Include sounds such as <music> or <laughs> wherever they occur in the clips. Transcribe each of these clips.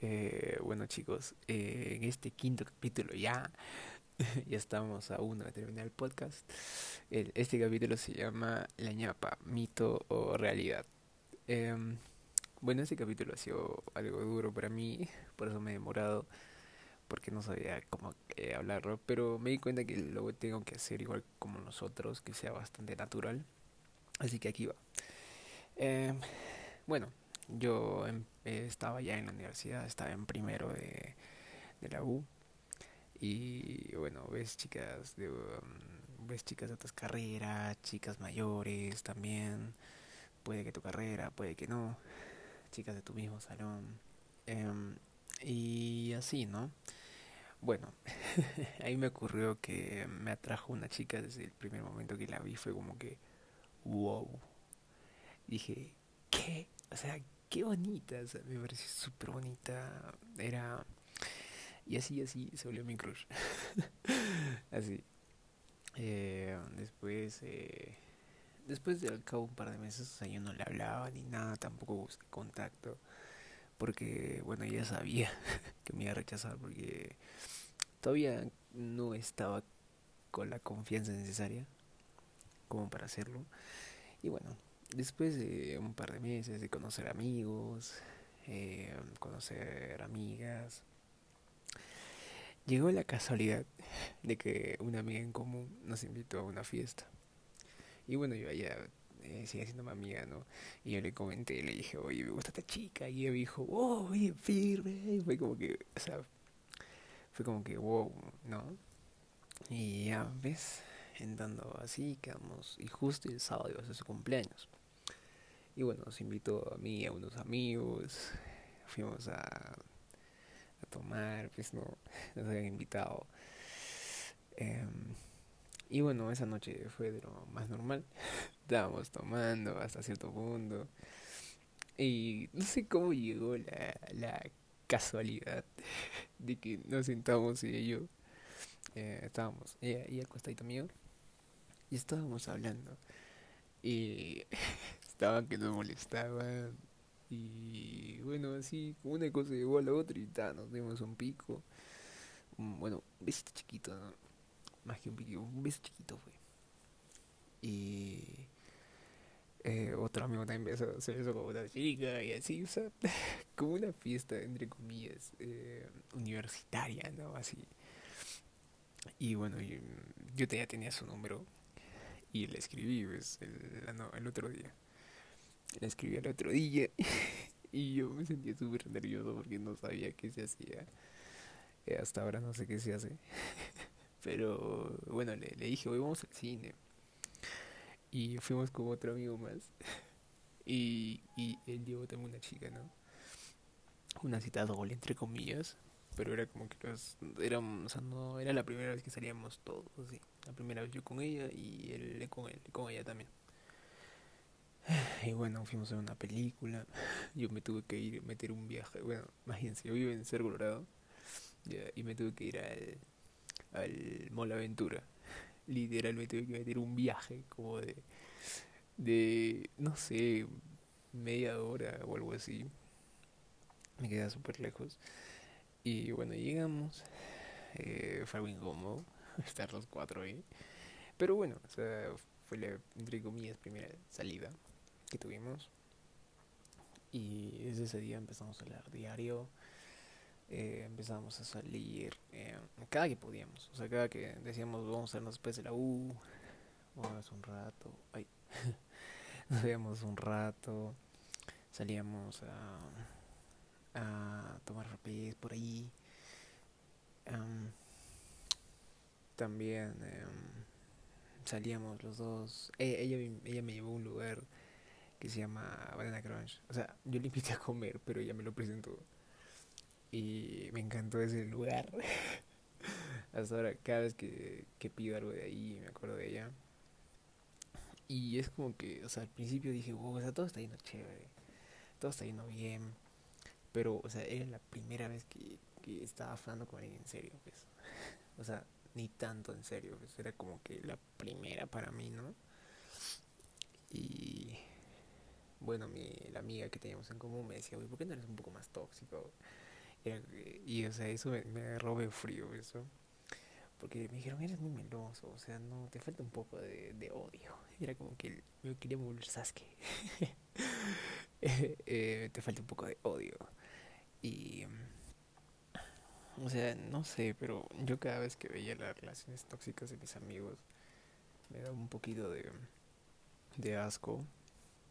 Eh, bueno chicos, eh, en este quinto capítulo ya, <laughs> ya estamos a uno de terminar el podcast. Este capítulo se llama La ñapa, mito o realidad. Em, bueno, este capítulo ha sido algo duro para mí, por eso me he demorado, porque no sabía cómo eh, hablarlo, pero me di cuenta que lo tengo que hacer igual como nosotros, que sea bastante natural. Así que aquí va. Em, bueno, yo em- estaba ya en la universidad, estaba en primero de, de la U. Y bueno, ves chicas de, um, ves chicas de otras carreras, chicas mayores también. Puede que tu carrera, puede que no. Chicas de tu mismo salón. Em, y así, ¿no? Bueno, <laughs> ahí me ocurrió que me atrajo una chica desde el primer momento que la vi. Fue como que, wow. Dije, ¿qué? O sea, qué bonita. Me pareció súper bonita. Era... Y así, así se volvió mi crush. <laughs> Así. Eh, después, eh, después de al cabo un par de meses, o sea, yo no le hablaba ni nada, tampoco busqué contacto, porque, bueno, ya sabía <laughs> que me iba a rechazar, porque todavía no estaba con la confianza necesaria como para hacerlo. Y bueno, después de un par de meses de conocer amigos, eh, conocer amigas, llegó la casualidad de que una amiga en común nos invitó a una fiesta. Y bueno, yo ella eh, sigue siendo mi amiga, ¿no? Y yo le comenté, le dije, oye, me gusta esta chica. Y ella me dijo, oh, oye, firme. Y fue como que, o sea, fue como que, wow, ¿no? Y ya, ¿ves? Andando así, quedamos. Y justo el sábado iba a su cumpleaños. Y bueno, nos invitó a mí y a unos amigos. Fuimos a, a tomar, pues no, <laughs> nos habían invitado. Em, y bueno, esa noche fue de lo más normal. <laughs> Estábamos tomando hasta cierto punto. Y no sé cómo llegó la, la casualidad <laughs> de que nos sentamos y yo. eh, estábamos, ella y el costadito mío. Y estábamos hablando. Y <laughs> estaban que nos molestaban. Y bueno, así, una cosa llegó a la otra y nos dimos un pico. Un- bueno, un besito chiquito, ¿no? Más que un pico, un beso chiquito fue. Y eh, otro amigo también besó, se besó con otra chica y así, o sea, <laughs> como una fiesta, entre comillas, eh, universitaria, ¿no? Así. Y bueno, mm, yo te- ya tenía su número y le escribí, pues, el, la otro día. Le escribí el otro día <laughs> y yo me sentía súper nervioso porque no sabía qué se hacía. Eh, hasta ahora no sé qué se hace. <laughs> Pero bueno, le, le dije, hoy vamos al cine. Y fuimos con otro amigo más. <laughs> Y, y él llevó también una chica, ¿no? Una cita doble, entre comillas. Pero era como que los, era, o sea, no era la primera vez que salíamos todos, así. La primera vez yo con ella y él con él, con ella también. <sighs> Y bueno, fuimos a una película. <laughs> Yo me tuve que ir, meter un viaje. Bueno, imagínense, yo vivo en Cerro Colorado. y me tuve que ir al, al Mall Aventura. <laughs> Literal, me tuve que meter un viaje como de, de, no sé, media hora o algo así. Me queda súper lejos. Y bueno, llegamos. Eh, fue algo incómodo <laughs> estar los cuatro ahí. Pero bueno, fue la, entre comillas, primera salida que tuvimos. Y desde ese día empezamos a hablar diario. eh, empezamos a salir eh, cada que podíamos. O sea, cada que decíamos vamos a vernos después de la U, vamos un rato. Ay, <laughs> nos veíamos un rato. Salíamos a, tomar rapés por ahí. Am, también em, salíamos los dos. Eh, ella, ella me llevó a un lugar que se llama Banana Crunch. O sea, yo le invité a comer, pero ella me lo presentó. Y me encantó ese lugar. <laughs> Hasta ahora, cada vez que, que pido algo de ahí, me acuerdo de ella. Y es como que, o sea, al principio dije, wow, o sea, todo está yendo chévere. Todo está yendo bien. Pero, o sea, era la primera vez que, que estaba hablando con alguien en serio, pues. <laughs> O sea, ni tanto en serio, pues. Era como que la primera para mí, ¿no? Y bueno, mi, la amiga que teníamos en común me decía, oye, ¿por qué no eres un poco más tóxico? y o sea, eso me, me agarró frío, eso. Porque me dijeron, eres muy meloso, o sea, no, te falta un poco de, de odio. era como que yo quería volver Sasuke. <laughs> eh, te falta un poco de odio. Y... O sea, no sé, pero yo cada vez que veía las relaciones tóxicas de mis amigos, me daba un poquito de, de asco.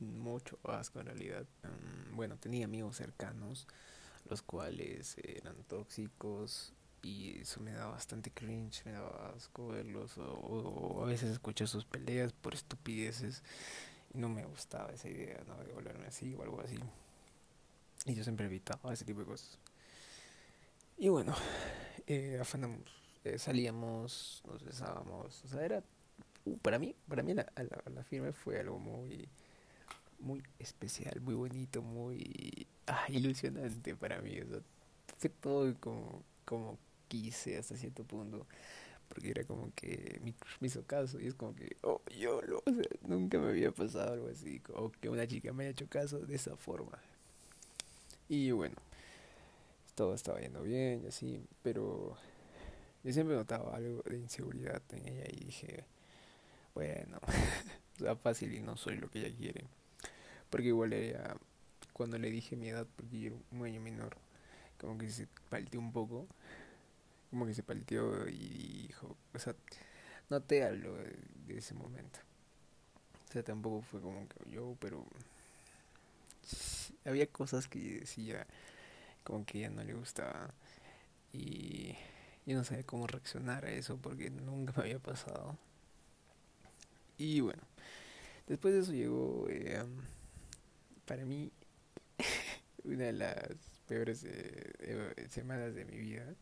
Mucho asco en realidad. Um, bueno, tenía amigos cercanos, los cuales eran tóxicos y eso me daba bastante cringe, me daba asco verlos o, a veces escuché sus peleas por estupideces y no me gustaba esa idea ¿no? de volverme así o algo así y yo siempre evitaba ese tipo de cosas y bueno eh, afanamos eh, salíamos nos besábamos o sea era uh, para mí para mí la, la, la, firme fue algo muy muy especial muy bonito muy ah, ilusionante para mí o sea, fue todo como como quise hasta cierto punto porque era como que me, hizo caso y es como que oh yo lo o nunca me había pasado algo así o que una chica me haya hecho caso de esa forma. Y bueno todo estaba yendo bien y así pero yo siempre notaba algo de inseguridad en ella y dije bueno <laughs> o fácil y no soy lo que ella quiere porque igual era cuando le dije mi edad porque yo era un año menor como que se palteó un poco como que se palteó y dijo, o sea, noté algo de, ese momento. O sea, tampoco fue como que yo, pero había cosas que decía como que ya no le gustaba y yo no sabía cómo reaccionar a eso porque nunca <laughs> me había pasado. Y bueno, después de eso llegó eh, para mí <laughs> una de las peores eh, eh, semanas de mi vida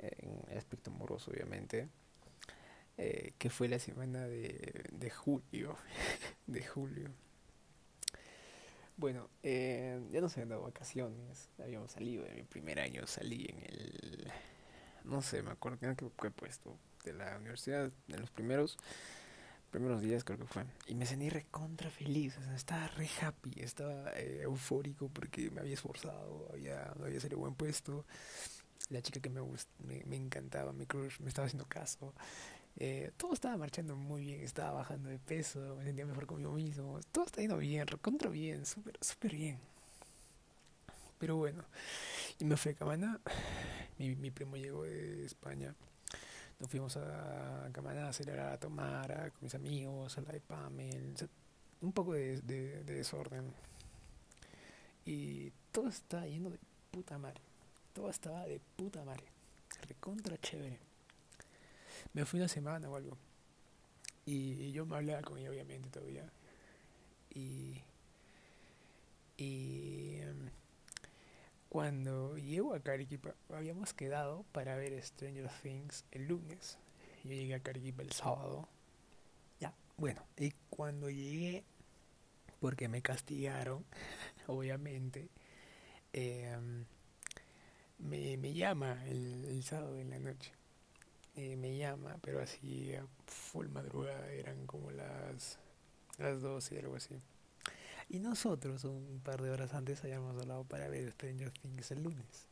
en aspecto amoroso obviamente, que fue la semana de julio, de julio. <laughs> Bueno, eh, ya nos habían dado vacaciones, habíamos salido de mi primer año, salí en el, no sé, me acuerdo que he puesto, de la universidad, en los primeros, primeros días creo que fue, y me sentí recontra feliz, o sea, estaba re happy, estaba eh, eufórico porque me había esforzado, había, había salido buen puesto, la chica que me, me, me encantaba, mi crush, me estaba haciendo caso. Eh, todo estaba marchando muy bien, estaba bajando de peso, me sentía mejor conmigo mismo, todo está yendo bien, recontra bien, súper, súper bien. Pero bueno, y me fui a Camaná, mi, primo llegó de España, nos fuimos a Camaná a celebrar a tomar con mis amigos, a la de Pamel, un poco de, de, de desorden. Y todo está yendo de puta madre todo estaba de puta madre. Recontra chévere. Me fui una semana o algo. Y yo me hablaba con ella, obviamente, todavía. Y. Y. Em, cuando llego a Cariquipa, habíamos quedado para ver Stranger Things el lunes. Yo llegué a Cariquipa el sábado. Ya, bueno, y cuando llegué, porque me castigaron, <laughs> obviamente, eh, me, me llama el, el, sábado en la noche. Eh, me llama, pero así a full madrugada, eran como las, las 12, algo así. Y nosotros un par de horas antes habíamos hablado para ver Stranger Things el lunes.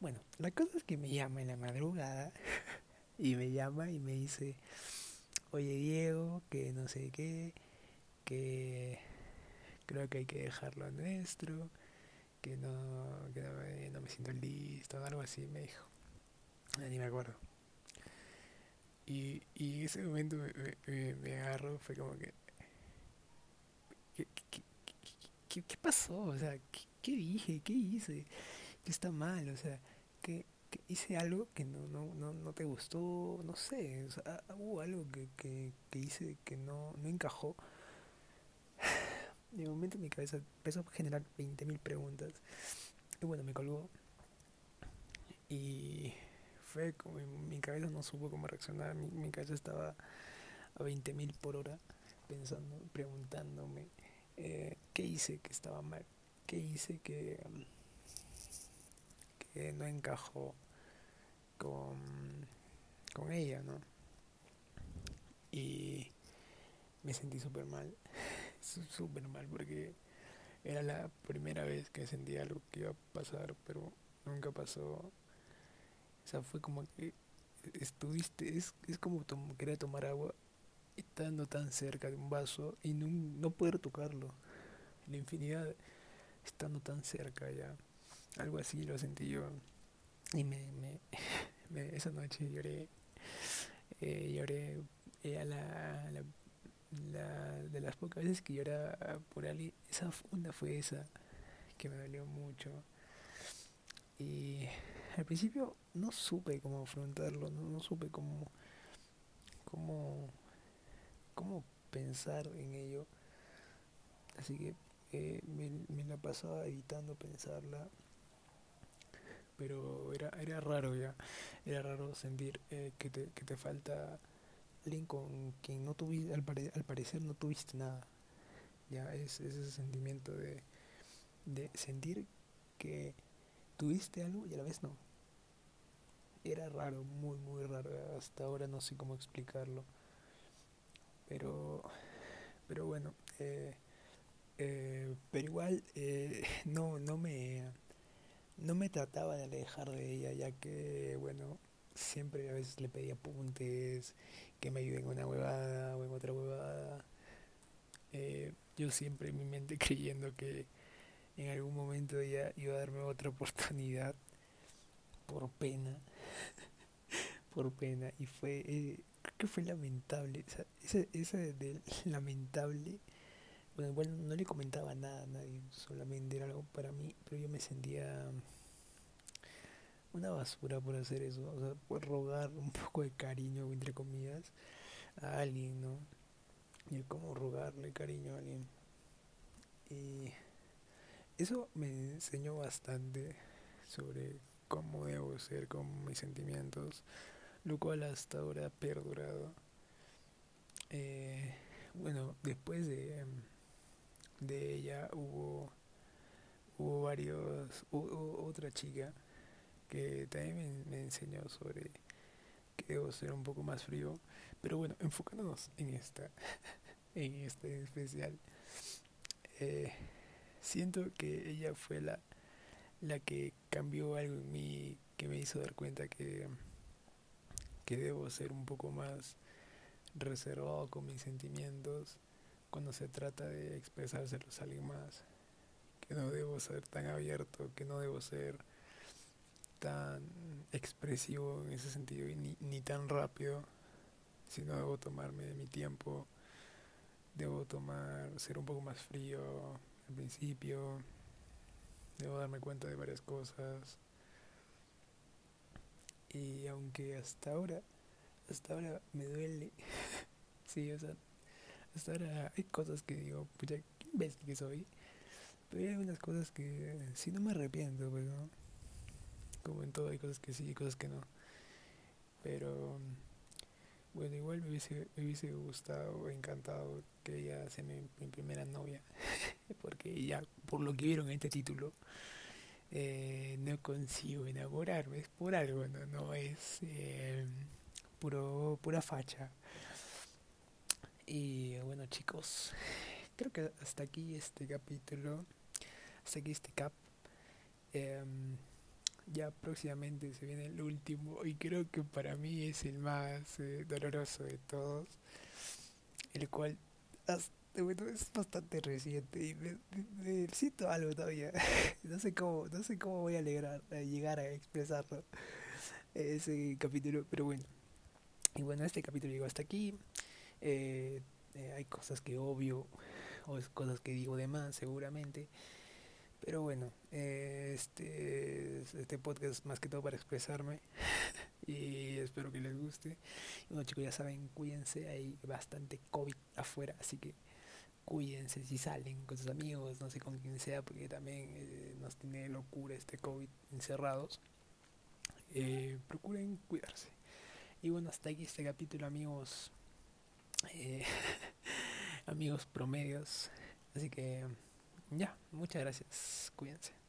Bueno, la cosa es que me llama en la madrugada <laughs> y me llama y me dice, oye Diego, que no sé qué, que creo que hay que dejarlo nuestro que no, que me, no me siento listo, algo así me dijo. Ni me acuerdo. Y, y ese momento me, me, me agarro, fue como que... ¿Qué, qué, qué, qué pasó? O sea, ¿qué, ¿qué, dije? ¿Qué hice? ¿Qué está mal? O sea, ¿qué, hice algo que no, no, no, no te gustó? No sé, o sea, hubo algo que, que, que hice que no, no encajó <sighs> de momento mi cabeza empezó a generar 20.000 preguntas. Y bueno, me colgó. Y fue como mi cabeza no supo cómo reaccionar. Mi, mi cabeza estaba a 20.000 por hora pensando, preguntándome eh, qué hice que estaba mal, qué hice que, que no encajó con, con ella, ¿no? Y me sentí súper mal <laughs> súper mal porque era la primera vez que sentía algo que iba a pasar, pero nunca pasó. Sea, fue como que estuviste, es, es como querer tomar agua estando tan cerca de un vaso y no, no poder tocarlo. La infinidad estando tan cerca ya. Algo así lo sentí yo. Y me, me, <laughs> esa noche lloré. Eh, lloré eh, a la, la, de las pocas veces que lloraba por alguien. Esa una fue esa que me dolió mucho. Y al principio no supe cómo afrontarlo, no, no supe cómo, cómo, cómo pensar en ello. Así que eh, me, me, la pasaba evitando pensarla. Pero era, era raro ya, era raro sentir eh, que, te, que te falta alguien con quien no tuviste, al, al parecer no tuviste nada. Ya es, es ese sentimiento de, de sentir que tuviste algo y a la vez no. Era raro, muy, muy raro. Hasta ahora no sé cómo explicarlo. Pero, pero bueno, eh, eh, pero igual eh, <laughs> no, no me, no me trataba de alejar de ella, ya que, bueno, siempre a veces le pedía apuntes, que me ayuden en una huevada o en otra huevada. yo siempre en mi mente <laughs> creyendo que en algún momento ella iba a darme otra oportunidad por pena <laughs> por pena. Y fue eh, creo que fue lamentable esa, esa, del lamentable bueno igual no le comentaba nada a nadie solamente era algo para mí pero yo me sentía una basura por hacer eso o sea por rogar un poco de cariño entre comillas a alguien no y como rogarle cariño a alguien. Y eso me enseñó bastante sobre cómo debo ser con mis sentimientos, lo cual hasta ahora ha perdurado. Eh, bueno, después de, de ella hubo, hubo varios, hubo otra chica que también me, enseñó sobre que debo ser un poco más frío, pero bueno, enfocándonos en esta, <laughs> en este especial. Eh, siento que ella fue la, la que cambió algo en mí, que me hizo dar cuenta que, que debo ser un poco más reservado con mis sentimientos. Cuando se trata de expresárselos a alguien más, que no debo ser tan abierto, que no debo ser tan expresivo en ese sentido y ni, ni tan rápido, sino debo tomarme mi tiempo, debo tomar, ser un poco más frío, al principio. Debo darme cuenta de varias cosas. Y aunque hasta ahora, hasta ahora me duele. <laughs> sí, o sea, hasta ahora hay cosas que digo, pucha, qué imbécil que soy. Pero hay algunas cosas que sí no me arrepiento, pues, ¿no? Como en todo, hay cosas que sí y cosas que no. Pero bueno, igual me hubiese, me hubiese gustado, encantado que ella sea mi, primera novia, <laughs> porque ya, por lo que vieron en este título, eh, no consigo enamorarme, es por algo, no, no es eh, puro, pura facha. Y bueno chicos, creo que hasta aquí este capítulo, hasta aquí este cap. Em, ya próximamente se viene el último y creo que para mí es el más eh, doloroso de todos, el cual es bastante reciente y me, siento algo todavía, <laughs> no sé cómo, no sé cómo voy a, alegrar, a llegar a expresarlo ese capítulo, pero bueno, y bueno este capítulo llegó hasta aquí, eh, eh, hay cosas que obvio o cosas que digo de más seguramente. Pero bueno, eh, este, este podcast más que todo para expresarme <laughs> y espero que les guste. Bueno chicos, ya saben, cuídense, hay bastante COVID afuera, así que cuídense si salen con sus amigos, no sé con quién sea, porque también eh, nos tiene locura este COVID encerrados. Eh, procuren cuidarse. Y bueno, hasta aquí este capítulo amigos, <laughs> amigos promedios. Así que... Ya, muchas gracias. Cuídense.